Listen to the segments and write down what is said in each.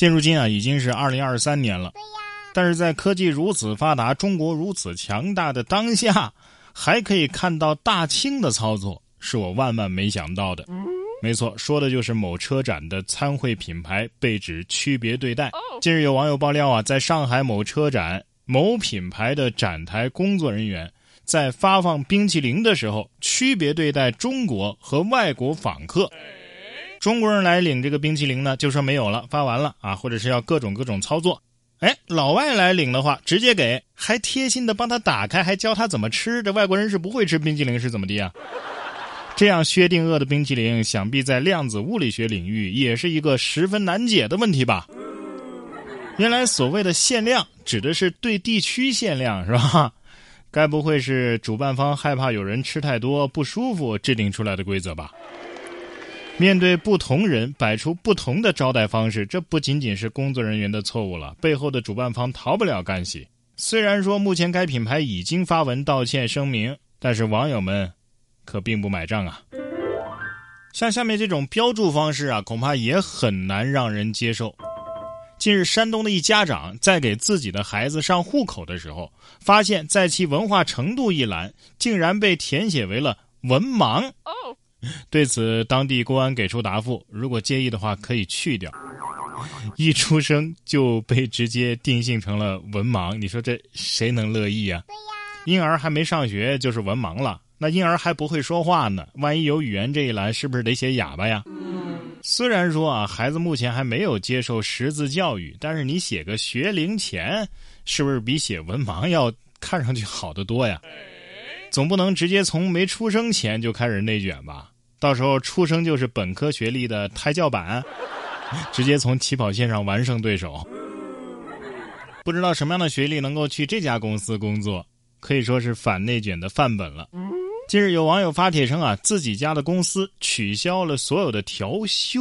现如今啊，已经是二零二三年了。但是在科技如此发达、中国如此强大的当下，还可以看到大清的操作，是我万万没想到的。没错，说的就是某车展的参会品牌被指区别对待。近日有网友爆料啊，在上海某车展，某品牌的展台工作人员在发放冰淇淋的时候，区别对待中国和外国访客。中国人来领这个冰淇淋呢，就说没有了，发完了啊，或者是要各种各种操作。哎，老外来领的话，直接给，还贴心的帮他打开，还教他怎么吃。这外国人是不会吃冰淇淋是怎么的啊？这样薛定谔的冰淇淋，想必在量子物理学领域也是一个十分难解的问题吧？原来所谓的限量，指的是对地区限量，是吧？该不会是主办方害怕有人吃太多不舒服制定出来的规则吧？面对不同人摆出不同的招待方式，这不仅仅是工作人员的错误了，背后的主办方逃不了干系。虽然说目前该品牌已经发文道歉声明，但是网友们可并不买账啊。像下面这种标注方式啊，恐怕也很难让人接受。近日，山东的一家长在给自己的孩子上户口的时候，发现在其文化程度一栏竟然被填写为了文盲。对此，当地公安给出答复：如果介意的话，可以去掉。一出生就被直接定性成了文盲，你说这谁能乐意啊？婴儿还没上学就是文盲了，那婴儿还不会说话呢，万一有语言这一栏，是不是得写哑巴呀？虽然说啊，孩子目前还没有接受识字教育，但是你写个学龄前，是不是比写文盲要看上去好得多呀？总不能直接从没出生前就开始内卷吧？到时候出生就是本科学历的胎教版，直接从起跑线上完胜对手。不知道什么样的学历能够去这家公司工作，可以说是反内卷的范本了。近日有网友发帖称啊，自己家的公司取消了所有的调休。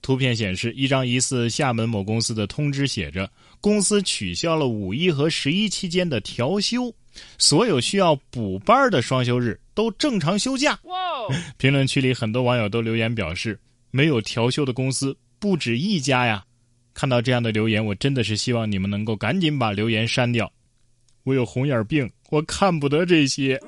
图片显示，一张疑似厦门某公司的通知写着，公司取消了五一和十一期间的调休。所有需要补班的双休日都正常休假。评论区里很多网友都留言表示，没有调休的公司不止一家呀。看到这样的留言，我真的是希望你们能够赶紧把留言删掉。我有红眼病，我看不得这些。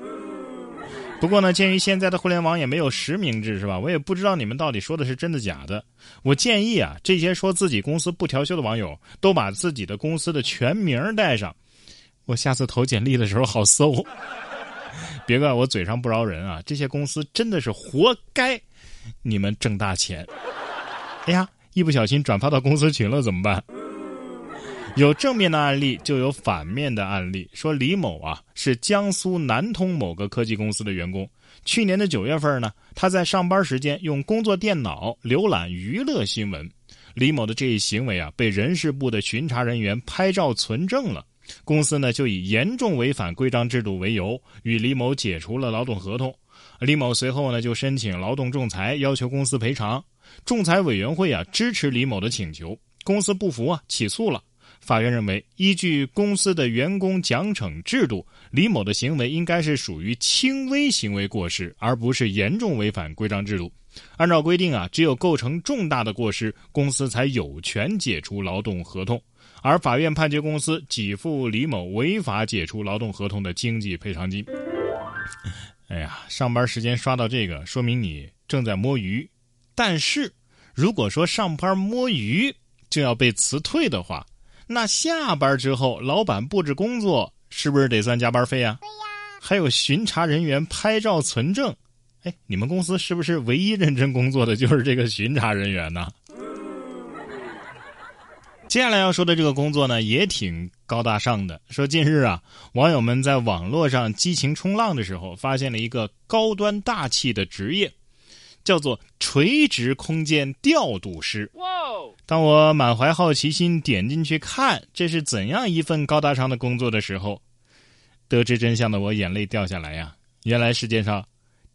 不过呢，鉴于现在的互联网也没有实名制，是吧？我也不知道你们到底说的是真的假的。我建议啊，这些说自己公司不调休的网友，都把自己的公司的全名带上。我下次投简历的时候好搜，别怪我嘴上不饶人啊！这些公司真的是活该，你们挣大钱。哎呀，一不小心转发到公司群了怎么办？有正面的案例，就有反面的案例。说李某啊，是江苏南通某个科技公司的员工。去年的九月份呢，他在上班时间用工作电脑浏览娱乐新闻。李某的这一行为啊，被人事部的巡查人员拍照存证了。公司呢就以严重违反规章制度为由，与李某解除了劳动合同。李某随后呢就申请劳动仲裁，要求公司赔偿。仲裁委员会啊支持李某的请求，公司不服啊起诉了。法院认为，依据公司的员工奖惩制度，李某的行为应该是属于轻微行为过失，而不是严重违反规章制度。按照规定啊，只有构成重大的过失，公司才有权解除劳动合同。而法院判决公司给付李某违法解除劳动合同的经济赔偿金。哎呀，上班时间刷到这个，说明你正在摸鱼。但是，如果说上班摸鱼就要被辞退的话，那下班之后老板布置工作是不是得算加班费啊？对呀。还有巡查人员拍照存证，哎，你们公司是不是唯一认真工作的就是这个巡查人员呢？接下来要说的这个工作呢，也挺高大上的。说近日啊，网友们在网络上激情冲浪的时候，发现了一个高端大气的职业，叫做垂直空间调度师。哇！当我满怀好奇心点进去看这是怎样一份高大上的工作的时候，得知真相的我眼泪掉下来呀！原来世界上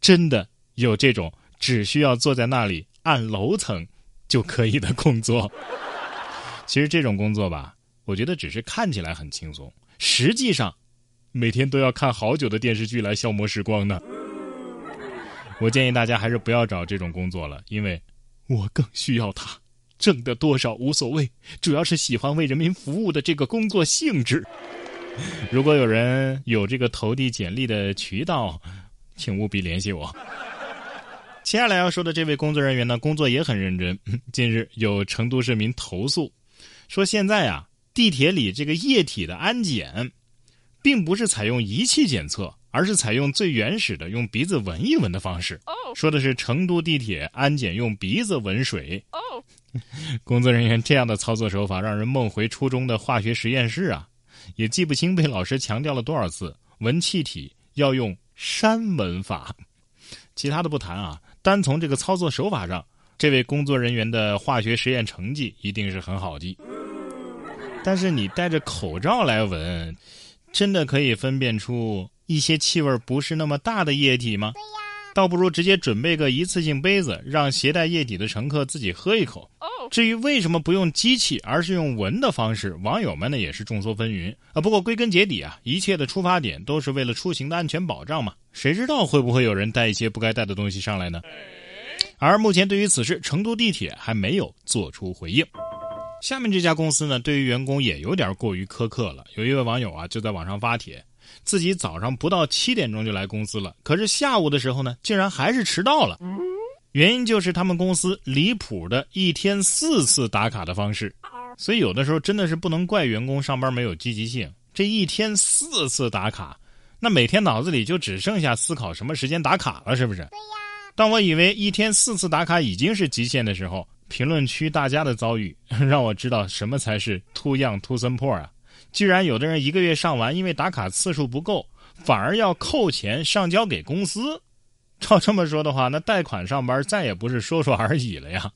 真的有这种只需要坐在那里按楼层就可以的工作。其实这种工作吧，我觉得只是看起来很轻松，实际上，每天都要看好久的电视剧来消磨时光呢。我建议大家还是不要找这种工作了，因为我更需要它。挣的多少无所谓，主要是喜欢为人民服务的这个工作性质。如果有人有这个投递简历的渠道，请务必联系我。接下来要说的这位工作人员呢，工作也很认真。近日有成都市民投诉，说现在啊，地铁里这个液体的安检，并不是采用仪器检测，而是采用最原始的用鼻子闻一闻的方式。说的是成都地铁安检用鼻子闻水。工作人员这样的操作手法，让人梦回初中的化学实验室啊！也记不清被老师强调了多少次，闻气体要用山闻法。其他的不谈啊，单从这个操作手法上，这位工作人员的化学实验成绩一定是很好的。但是你戴着口罩来闻，真的可以分辨出一些气味不是那么大的液体吗？倒不如直接准备个一次性杯子，让携带液体的乘客自己喝一口。至于为什么不用机器，而是用闻的方式，网友们呢也是众说纷纭啊。不过归根结底啊，一切的出发点都是为了出行的安全保障嘛。谁知道会不会有人带一些不该带的东西上来呢？而目前对于此事，成都地铁还没有做出回应。下面这家公司呢，对于员工也有点过于苛刻了。有一位网友啊，就在网上发帖。自己早上不到七点钟就来公司了，可是下午的时候呢，竟然还是迟到了。原因就是他们公司离谱的一天四次打卡的方式。所以有的时候真的是不能怪员工上班没有积极性。这一天四次打卡，那每天脑子里就只剩下思考什么时间打卡了，是不是？对呀。当我以为一天四次打卡已经是极限的时候，评论区大家的遭遇 让我知道什么才是 too young too simple 啊。居然有的人一个月上完，因为打卡次数不够，反而要扣钱上交给公司。照这么说的话，那贷款上班再也不是说说而已了呀。